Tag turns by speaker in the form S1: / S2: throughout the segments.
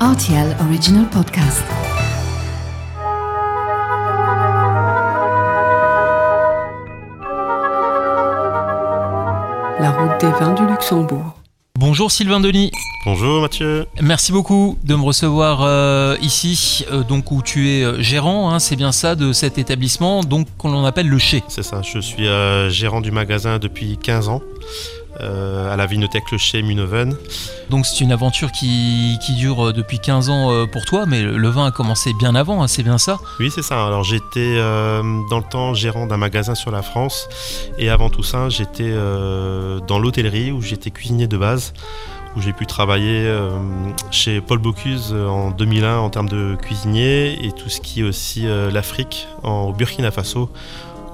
S1: RTL Original Podcast.
S2: La route des vins du Luxembourg.
S3: Bonjour Sylvain Denis.
S4: Bonjour Mathieu.
S3: Merci beaucoup de me recevoir euh, ici, euh, donc où tu es euh, gérant, hein, c'est bien ça, de cet établissement, donc qu'on l'on appelle le Chez.
S4: C'est ça, je suis euh, gérant du magasin depuis 15 ans. Euh, à la Vinothèque Chez Munoven.
S3: Donc c'est une aventure qui, qui dure euh, depuis 15 ans euh, pour toi, mais le vin a commencé bien avant, hein, c'est bien ça?
S4: Oui, c'est ça. Alors j'étais euh, dans le temps gérant d'un magasin sur la France et avant tout ça, j'étais euh, dans l'hôtellerie où j'étais cuisinier de base, où j'ai pu travailler chez Paul Bocuse en 2001 en termes de cuisinier et tout ce qui est aussi l'Afrique au Burkina Faso,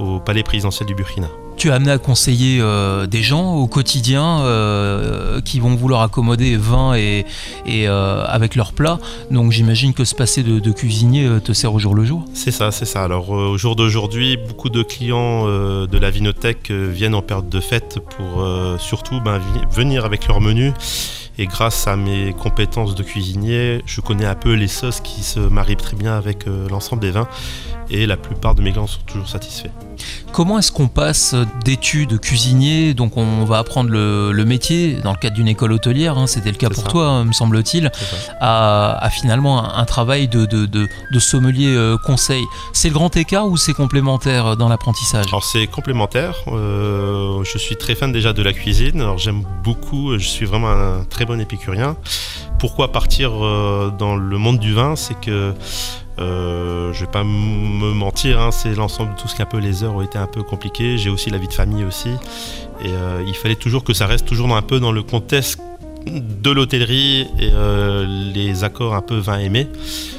S4: au palais présidentiel du Burkina.
S3: Tu as amené à conseiller euh, des gens au quotidien euh, qui vont vouloir accommoder vin et, euh, avec leurs plats, donc j'imagine que ce passé de, cuisinier te sert au jour le jour.
S4: C'est ça, c'est ça. Alors au jour d'aujourd'hui, beaucoup de clients de la Vinothèque viennent en période de fête pour surtout ben, venir avec leur menu. Et grâce à mes compétences de cuisinier, je connais un peu les sauces qui se marient très bien avec l'ensemble des vins. Et la plupart de mes clients sont toujours satisfaits.
S3: Comment est-ce qu'on passe d'études cuisinier, donc on va apprendre le, le métier dans le cadre d'une école hôtelière, hein, c'était le cas pour
S4: ça.
S3: toi, hein, me semble-t-il, à, à finalement un, un travail de, de- de- de sommelier euh, conseil. C'est le grand écart ou c'est complémentaire dans l'apprentissage?
S4: Alors c'est complémentaire. Euh, je suis très fan déjà de la cuisine. Alors j'aime beaucoup. Je suis vraiment un très bon épicurien. Pourquoi partir euh, dans le monde du vin? C'est que euh, je vais pas me mentir. hein, c'est l'ensemble de tout ce qui est un peu les heures ont été un peu compliquées. J'ai aussi la vie de famille aussi. Et euh, il fallait toujours que ça reste toujours un peu dans le contexte de l'hôtellerie et euh, les accords un peu vin.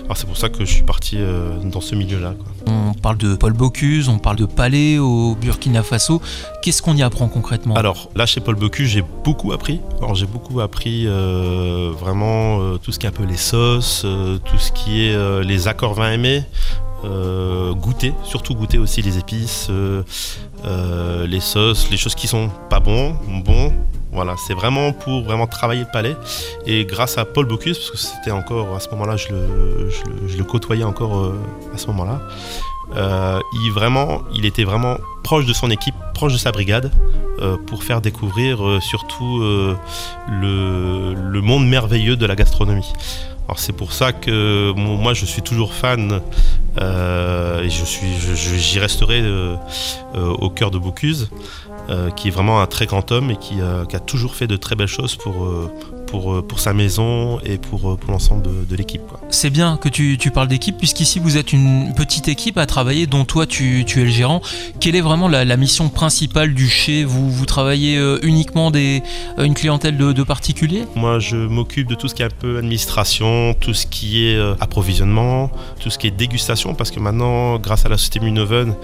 S4: Alors c'est pour ça que je suis parti euh, dans ce milieu-là.
S3: On parle de Paul Bocuse, on parle de Palais au Burkina Faso. Qu'est-ce qu'on y apprend concrètement?
S4: Alors là chez Paul Bocuse j'ai beaucoup appris. Alors j'ai beaucoup appris euh, vraiment tout ce qui est un peu les sauces, tout ce qui est les accords vin aimés, euh, goûter, surtout goûter aussi les épices, euh, euh, les sauces, les choses qui sont pas bons, bons. Voilà, c'est vraiment pour vraiment travailler le palais. Et grâce à Paul Bocuse, parce que c'était encore à ce moment-là, je le, côtoyais encore euh, à ce moment-là. euh, il était vraiment proche de son équipe, proche de sa brigade euh, pour faire découvrir surtout le monde merveilleux de la gastronomie. Alors c'est pour ça que moi je suis toujours fan euh, et j'y resterai euh, euh, au cœur de Bocuse, qui est vraiment un très grand homme et qui, a toujours fait de très belles choses pour, pour, euh, pour sa maison et pour, euh, pour l'ensemble de, de l'équipe. quoi.
S3: C'est bien que tu, tu parles d'équipe, puisqu'ici vous êtes une petite équipe à travailler, dont toi tu, tu es le gérant. Quelle est vraiment la, la mission principale du chez vous, vous travaillez euh, uniquement des, une clientèle de, de particuliers?
S4: Moi, je m'occupe de tout ce qui est un peu administration, tout ce qui est approvisionnement, tout ce qui est dégustation, parce que maintenant, grâce à la société Munoven,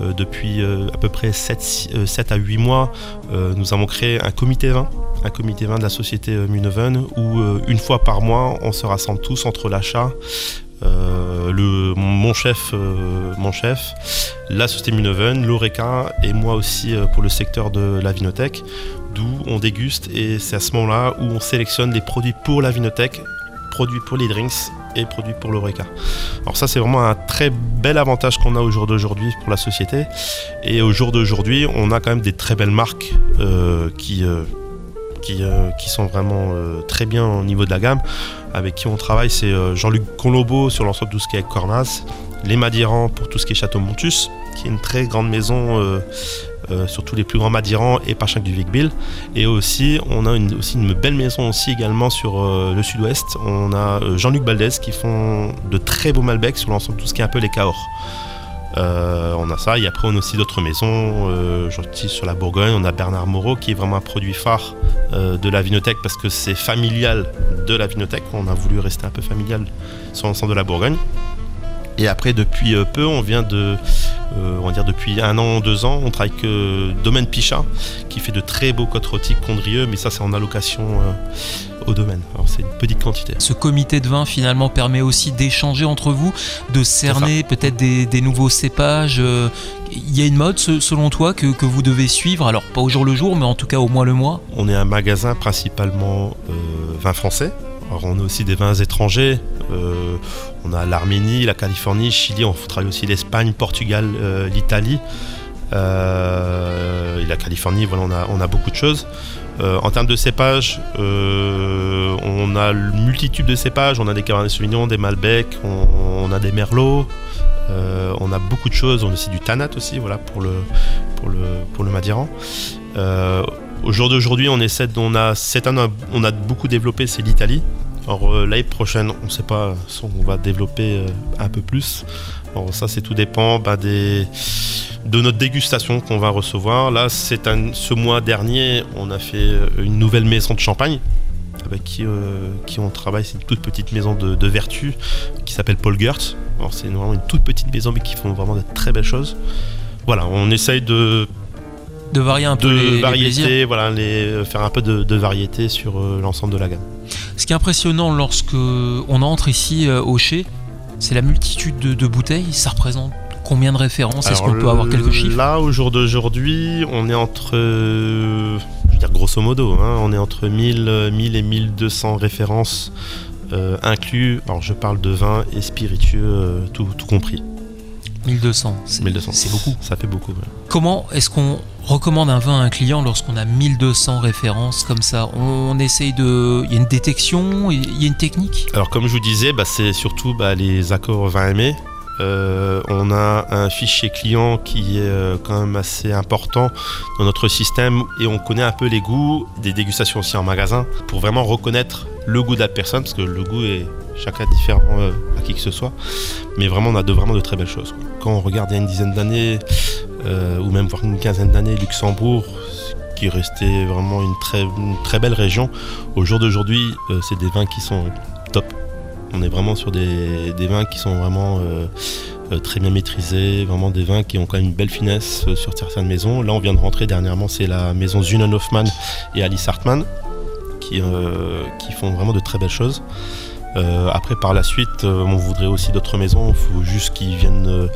S4: euh, depuis euh, à peu près 7, à 8 mois, euh, nous avons créé un comité vin, un comité vin de la société euh, Où euh, une fois par mois, on se rassemble tous entre l'achat, euh, mon chef, euh, mon chef, la société Munoven, l'Oreca et moi aussi pour le secteur de la vinothèque, d'où on déguste et c'est à ce moment-là où on sélectionne les produits pour la vinothèque, produits pour les drinks et produits pour l'Oreca. Alors ça c'est vraiment un très bel avantage qu'on a au jour d'aujourd'hui pour la société et au jour d'aujourd'hui on a quand même des très belles marques qui, qui, euh, qui sont vraiment euh, très bien au niveau de la gamme. Avec qui on travaille c'est euh, Jean-Luc Conlobo sur l'ensemble de tout ce qui est Cornas, les Madirans pour tout ce qui est Château Montus, qui est une très grande maison euh, sur tous les plus grands Madirans et Pachak du Vic-Bill. Et aussi, on a une, aussi une belle maison aussi également sur le sud-ouest. On a Jean-Luc Baldès qui font de très beaux Malbecs sur l'ensemble de tout ce qui est un peu les Cahors. Euh, on a ça, et après on a aussi d'autres maisons, euh, gentil sur la Bourgogne, on a Bernard Moreau qui est vraiment un produit phare euh, de la vinothèque parce que c'est familial de la vinothèque, on a voulu rester un peu familial sur l'ensemble de la Bourgogne. Et après depuis euh, peu, on vient de, on va dire depuis un an, deux ans, on travaille avec euh, Domaine Pichat qui fait de très beaux côtes rôties condrieux, mais ça c'est en allocation au domaine. Alors c'est une petite quantité.
S3: Ce comité de vin finalement permet aussi d'échanger entre vous, de cerner peut-être des, des nouveaux cépages. euh, Il y a une mode selon toi que, que vous devez suivre, alors pas au jour le jour, mais en tout cas au mois le mois?
S4: On est un magasin principalement euh, vin français. Alors, on a aussi des vins étrangers. Euh, on a l'Arménie, la Californie, Chili. On travaille aussi l'Espagne, Portugal, euh, l'Italie. Euh, et la Californie, voilà, on a, on a beaucoup de choses. Euh, en termes de cépages, euh, on a une multitude de cépages. On a des Cabernet Sauvignon, des Malbec, on, a des Merlots. Euh, on a beaucoup de choses. On a aussi du Tanat aussi, voilà, pour le, pour le, pour le Madiran. Euh, au jour d'aujourd'hui, on essaie, on a cette année, on a beaucoup développé, c'est l'Italie. Euh, l'année prochaine, on ne sait pas si on va développer un peu plus. Alors ça, c'est tout dépend bah, des, de notre dégustation qu'on va recevoir. Là, c'est un, ce mois dernier, on a fait euh, une nouvelle maison de champagne avec qui, euh, qui on travaille. C'est une toute petite maison de, de vertu qui s'appelle Paul Gert. Alors c'est vraiment une toute petite maison mais qui font vraiment de très belles choses. Voilà, on essaye de,
S3: De varier un peu
S4: de
S3: les,
S4: variété, voilà, les, faire un peu de, de variété sur euh, l'ensemble de la gamme.
S3: Ce qui est impressionnant lorsque on entre ici euh, au Chez, c'est la multitude de, de bouteilles. Ça représente combien de références? Est-ce qu'on peut avoir quelques chiffres?
S4: Là, au jour d'aujourd'hui, on est entre, euh, je veux dire grosso modo, hein, on est entre 1000, euh, 1000 et 1200 références euh, inclus. Alors, je parle de vin et spiritueux, euh, tout, tout compris.
S3: 1200. C'est
S4: 1200.
S3: c'est beaucoup.
S4: Ça fait beaucoup. ouais.
S3: Comment est-ce qu'on recommande un vin à un client lorsqu'on a 1200 références comme ça On essaye de. Il y a une détection Il y a une technique?
S4: Alors, comme je vous disais, bah, c'est surtout bah, les accords vin aimé. Euh, on a un fichier client qui est euh, quand même assez important dans notre système et on connaît un peu les goûts, des dégustations aussi en magasin pour vraiment reconnaître le goût de la personne parce que le goût est chacun différent euh, à qui que ce soit. Mais vraiment, on a de, vraiment de très belles choses. Quand on regarde il y a une dizaine d'années ou même voire une quinzaine d'années, Luxembourg qui restait vraiment une très, belle région. Au jour d'aujourd'hui, c'est des vins qui sont. On est vraiment sur des, vins qui sont vraiment euh, euh, très bien maîtrisés, vraiment des vins qui ont quand même une belle finesse euh, sur certaines maisons. Là, on vient de rentrer dernièrement, c'est la maison Zunen Hoffmann et Alice Hartmann qui, font vraiment de très belles choses. Après, par la suite, on voudrait aussi d'autres maisons. Il faut juste qu'ils viennent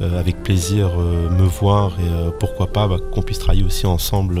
S4: avec plaisir me voir et pourquoi pas bah, qu'on puisse travailler aussi ensemble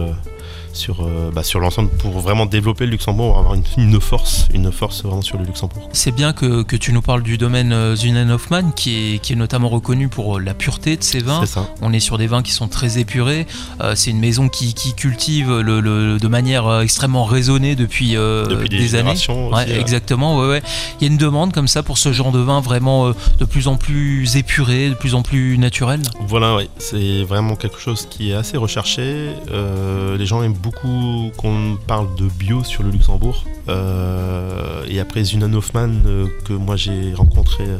S4: sur, euh, bah, sur l'ensemble pour vraiment développer le Luxembourg, avoir une, une force, une force vraiment sur le Luxembourg.
S3: C'est bien que, que tu nous parles du domaine euh, Zunen Hoffmann, qui est, qui est notamment reconnu pour euh, la pureté de ses vins.
S4: Ça.
S3: On est sur des vins qui sont très épurés. Euh, c'est une maison qui, qui cultive le, le- de manière euh, extrêmement raisonnée depuis, euh,
S4: Depuis des,
S3: des années.
S4: aussi, ouais.
S3: exactement. Ouais, ouais. Il y a une demande comme ça pour ce genre de vin vraiment euh, de plus en plus épuré, de plus en plus naturel.
S4: Voilà, oui, c'est vraiment quelque chose qui est assez recherché. Euh, les gens aiment beaucoup qu'on parle de bio sur le Luxembourg. Euh, et après Zunan Hoffmann, euh, que moi j'ai rencontré euh,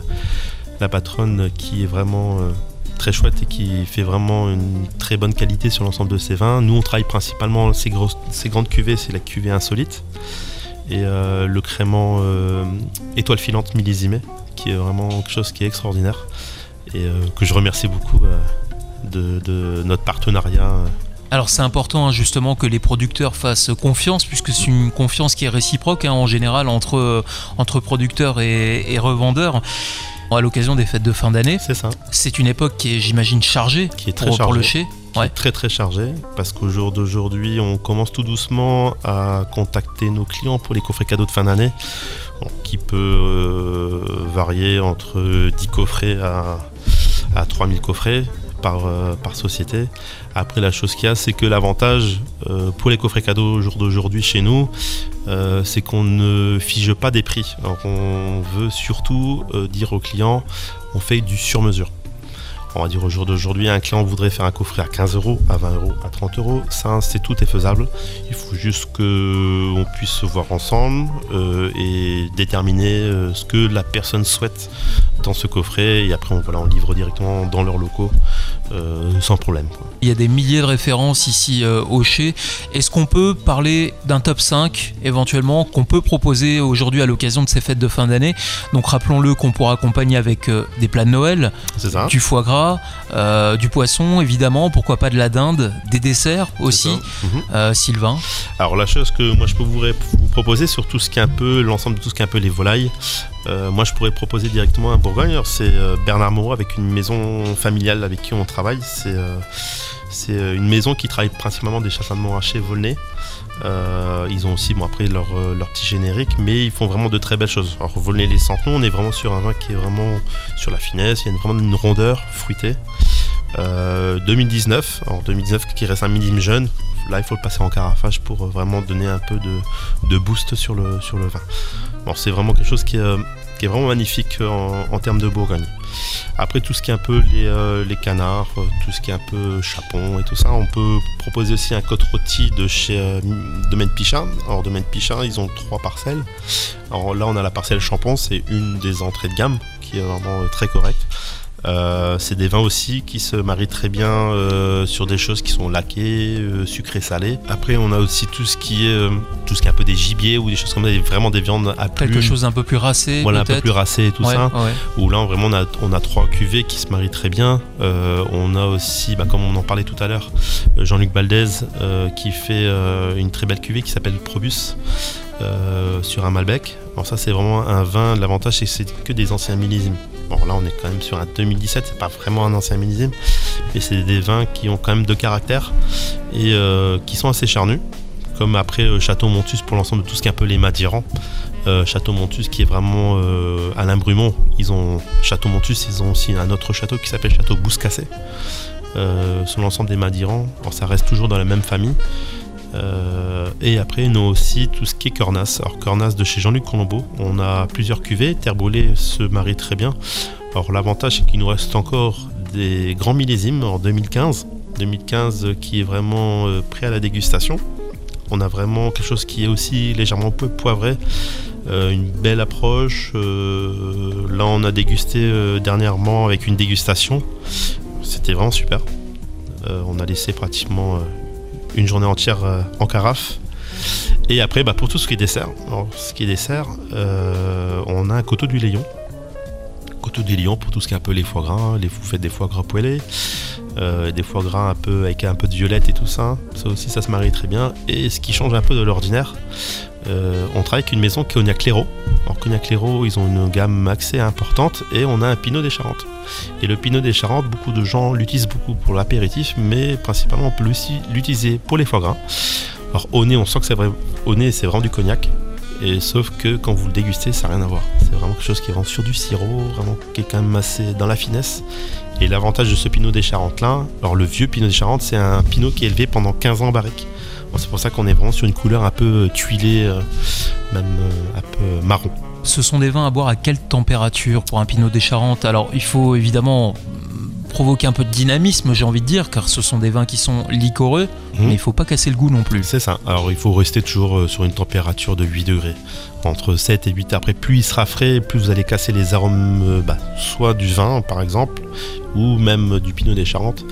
S4: la patronne qui est vraiment très chouette et qui fait vraiment une très bonne qualité sur l'ensemble de ses vins. Nous, on travaille principalement ces, grosses, ces grandes cuvées, c'est la cuvée insolite. Et le crément étoile filante millésimée, qui est vraiment quelque chose qui est extraordinaire et que je remercie beaucoup de notre partenariat.
S3: Alors c'est important hein, justement que les producteurs fassent confiance, puisque c'est une confiance qui est réciproque hein, en général entre, euh, entre producteurs et, et revendeurs. À l'occasion des fêtes de fin d'année,
S4: C'est ça,
S3: c'est une époque qui est, j'imagine, chargée
S4: qui est très
S3: pour, pour le
S4: chargé.
S3: chez.
S4: qui
S3: Ouais.
S4: est très très chargé parce qu'au jour d'aujourd'hui, on commence tout doucement à contacter nos clients pour les coffrets cadeaux de fin d'année, qui peut euh, varier entre 10 coffrets à, à 3000 coffrets par, euh, par société. Après, la chose qu'il y a, c'est que l'avantage euh, pour les coffrets cadeaux au jour d'aujourd'hui chez nous, euh, c'est qu'on ne fige pas des prix. On veut surtout dire aux clients, on fait du sur-mesure on va dire au jour d'aujourd'hui, un client voudrait faire un coffret à 15 euros, à 20 euros, à 30 euros, ça c'est tout est faisable. Il faut juste que on puisse se voir ensemble euh, et déterminer euh, ce que la personne souhaite dans ce coffret. Et après on, voilà, on livre directement dans leurs locaux euh, sans problème. quoi.
S3: Il y a des milliers de références ici euh, au chez. Est-ce qu'on peut parler d'un top 5 éventuellement qu'on peut proposer aujourd'hui à l'occasion de ces fêtes de fin d'année? Donc rappelons-le qu'on pourra accompagner avec euh, des plats de Noël,
S4: ça
S3: du foie gras, euh, du poisson évidemment, pourquoi pas de la dinde, des desserts aussi.
S4: Mhm.
S3: Euh, Sylvain,
S4: Alors la chose que moi je peux vous, vous proposer sur tout ce qui est un peu l'ensemble de tout ce qui est un peu les volailles, euh, moi je pourrais proposer directement un Bourgogne. C'est euh, Bernard Moreau avec une maison familiale avec qui on travaille. C'est euh, C'est euh, une maison qui travaille principalement des chassains de Montrachet Volnay. Euh, ils ont aussi, bon après, leur, leur, petit générique, mais ils font vraiment de très belles choses. Alors, Volnay les Centenons, on est vraiment sur un vin qui est vraiment sur la finesse, il y a vraiment une rondeur fruitée. 2019, en 2019 qui reste un millésime jeune, là il faut le passer en carafage pour vraiment donner un peu de, boost sur le, vin. Bon, c'est vraiment quelque chose qui est est vraiment magnifique euh, en, termes de Bourgogne. Après tout ce qui est un peu les, euh, canards, euh, tout ce qui est un peu chapon et tout ça, on peut proposer aussi un côte rôti de chez Domaine Pichin. Alors Domaine Pichin, ils ont trois parcelles. Alors là on a la parcelle Champon, c'est une des entrées de gamme qui est vraiment très correcte. Euh, c'est des vins aussi qui se marient très bien euh, sur des choses qui sont laquées, euh, sucrées, salées. Après, on a aussi tout ce qui est tout ce qui est un peu des gibiers ou des choses comme ça, vraiment des viandes à
S3: plumes. Quelque chose un peu plus racé.
S4: Voilà, un peu plus racé et tout ça. Où là, vraiment, on a, trois cuvées qui se marient très bien. on a aussi, bah, comme on en parlait tout à l'heure, Jean-Luc Baldez qui fait une très belle cuvée qui s'appelle Probus. sur un Malbec. Alors ça c'est vraiment un vin, l'avantage c'est que c'est que des anciens millésimes. Bon, là, on est quand même sur un 2017, c'est pas vraiment un ancien millésime, mais c'est des vins qui ont quand même de caractère et euh, qui sont assez charnus. Comme après euh, Château Montus pour l'ensemble de tout ce qui est un peu les Madirans. Euh, Château Montus qui est vraiment Alain Brumont. Ils ont Château Montus, ils ont aussi un autre château qui s'appelle Château Bouscassé. sur l'ensemble des Madirans. Alors ça reste toujours dans la même famille. Et après, nous aussi tout ce qui est Cornas. Alors, Cornas de chez Jean-Luc Colombo. On a plusieurs cuvées. Terre brûlée se marie très bien. Alors, l'avantage, c'est qu'il nous reste encore des grands millésimes en 2015. 2015 qui est vraiment euh, prêt à la dégustation. On a vraiment quelque chose qui est aussi légèrement peu poivré. Euh, une belle approche. Euh, là, on a dégusté dernièrement avec une dégustation. C'était vraiment super. on a laissé pratiquement une journée entière euh, en carafe. Et après, bah, pour tout ce qui dessert, ce euh, on a un coteau du Léon. Coteau du Léon pour tout ce qui est un peu les foie gras, les faites des foie gras poêlés, euh, des foie gras un peu avec un peu de violette et tout ça. Ça aussi, ça se marie très bien. Et ce qui change un peu de l'ordinaire, euh, on travaille avec une maison Cognac Léraud. Alors Cognac Léraud, ils ont une gamme assez importante et on a un Pinot des Charentes. Et le Pinot des Charentes, beaucoup de gens l'utilisent beaucoup pour l'apéritif, mais principalement on peut aussi l'utiliser pour les foie gras. Alors au nez, on sent que c'est vrai, au nez c'est vraiment du cognac. Et sauf que quand vous le dégustez, ça n'a rien à voir. C'est vraiment quelque chose qui rentre sur du sirop, vraiment qui est quand même assez dans la finesse. Et l'avantage de ce Pinot des Charentes là, alors le vieux Pinot des Charentes, c'est un Pinot qui est élevé pendant 15 ans en barrique c'est pour ça qu'on est vraiment sur une couleur un peu euh, tuilée, euh, même euh, un peu marron.
S3: Ce sont des vins à boire à quelle température pour un Pinot des Charentes Alors il faut évidemment provoquer un peu de dynamisme, j'ai envie de dire, car ce sont des vins qui sont liquoreux, mmh. mais il faut pas casser le goût non plus.
S4: C'est ça. Alors il faut rester toujours sur une température de 8 degrés, entre 7 et 8. Après, plus il sera frais, plus vous allez casser les arômes, bah, soit du vin par exemple, ou même du Pinot des Charentes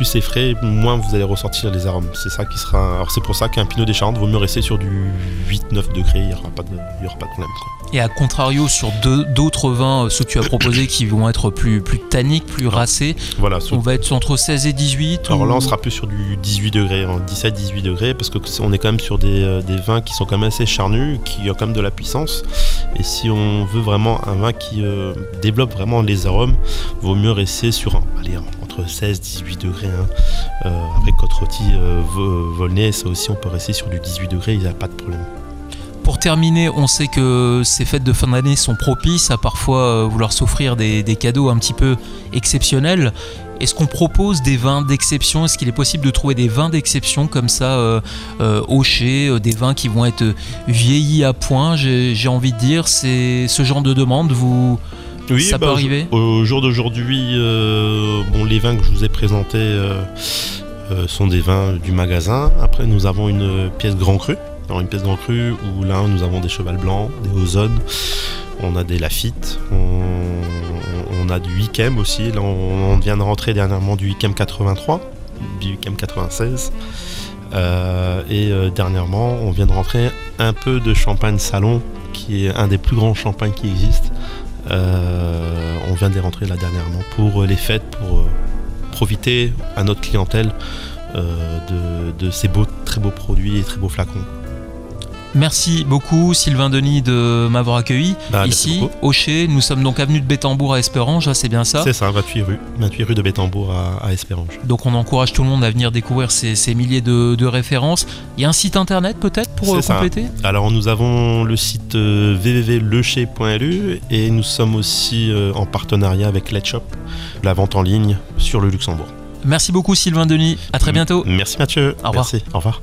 S4: plus c'est frais, moins vous allez ressortir les arômes. C'est ça qui sera. Alors c'est pour ça qu'un Pinot des Charentes vaut mieux rester sur du 8-9 degrés, il n'y aura, pas de, aura pas de problème.
S3: Et à contrario, sur d'autres vins, euh, ceux que tu as proposés qui vont être plus, plus tanniques, plus racés, voilà, on va être entre 16 et 18
S4: Alors là, on sera plus sur du 18 degrés, 17-18 hein, degrés, parce qu'on est quand même sur des, euh, des, vins qui sont quand même assez charnus, qui ont quand même de la puissance. Et si on veut vraiment un vin qui euh, développe vraiment les arômes, vaut mieux rester sur un, allez, entre 16-18 degrés. Hein. Euh, après côte euh, Volnay, ça aussi on peut rester sur du 18 degrés, il n'y a pas de problème.
S3: Pour terminer, on sait que ces fêtes de fin d'année sont propices à parfois vouloir s'offrir des, cadeaux un petit peu exceptionnels. Est-ce qu'on propose des vins d'exception? Est-ce qu'il est possible de trouver des vins d'exception comme ça, euh, euh, des vins qui vont être vieillis à point J'ai envie de dire, c'est ce genre de demande, vous, oui, ça peut bah, arriver?
S4: Au jour d'aujourd'hui, euh, bon, les vins que je vous ai présentés euh, euh, sont des vins du magasin. Après, nous avons une pièce grand cru. Une pièce grand cru où là, nous avons des cheval blancs, des ozone, on a des Lafitte, on, a du Wickem aussi. On, vient de rentrer dernièrement du Wickem 83, du Wickem 96. et dernièrement, on vient de rentrer un peu de champagne salon, qui est un des plus grands champagnes qui existent. Euh, on vient de les rentrer là dernièrement pour les fêtes, pour euh, profiter à notre clientèle euh, de, ces beaux, très beaux produits et très beaux flacons.
S3: Merci beaucoup Sylvain Denis de m'avoir accueilli
S4: Bah,
S3: ici au Chez. Nous sommes donc avenue de Bétambourg à Espérange, hein, c'est bien ça
S4: C'est ça, 28 rue, 28 rue de Bétambourg à, à Espérange.
S3: Donc on encourage tout le monde à venir découvrir ces, ces milliers de, de références. Il y a un site internet peut-être pour
S4: ça.
S3: compléter
S4: Alors nous avons le site euh, www.lecher.lu et nous sommes aussi euh, en partenariat avec Let's Shop, la vente en ligne sur le Luxembourg.
S3: Merci beaucoup Sylvain Denis, à très bientôt.
S4: Merci Mathieu.
S3: Au revoir.
S4: Merci. Au revoir.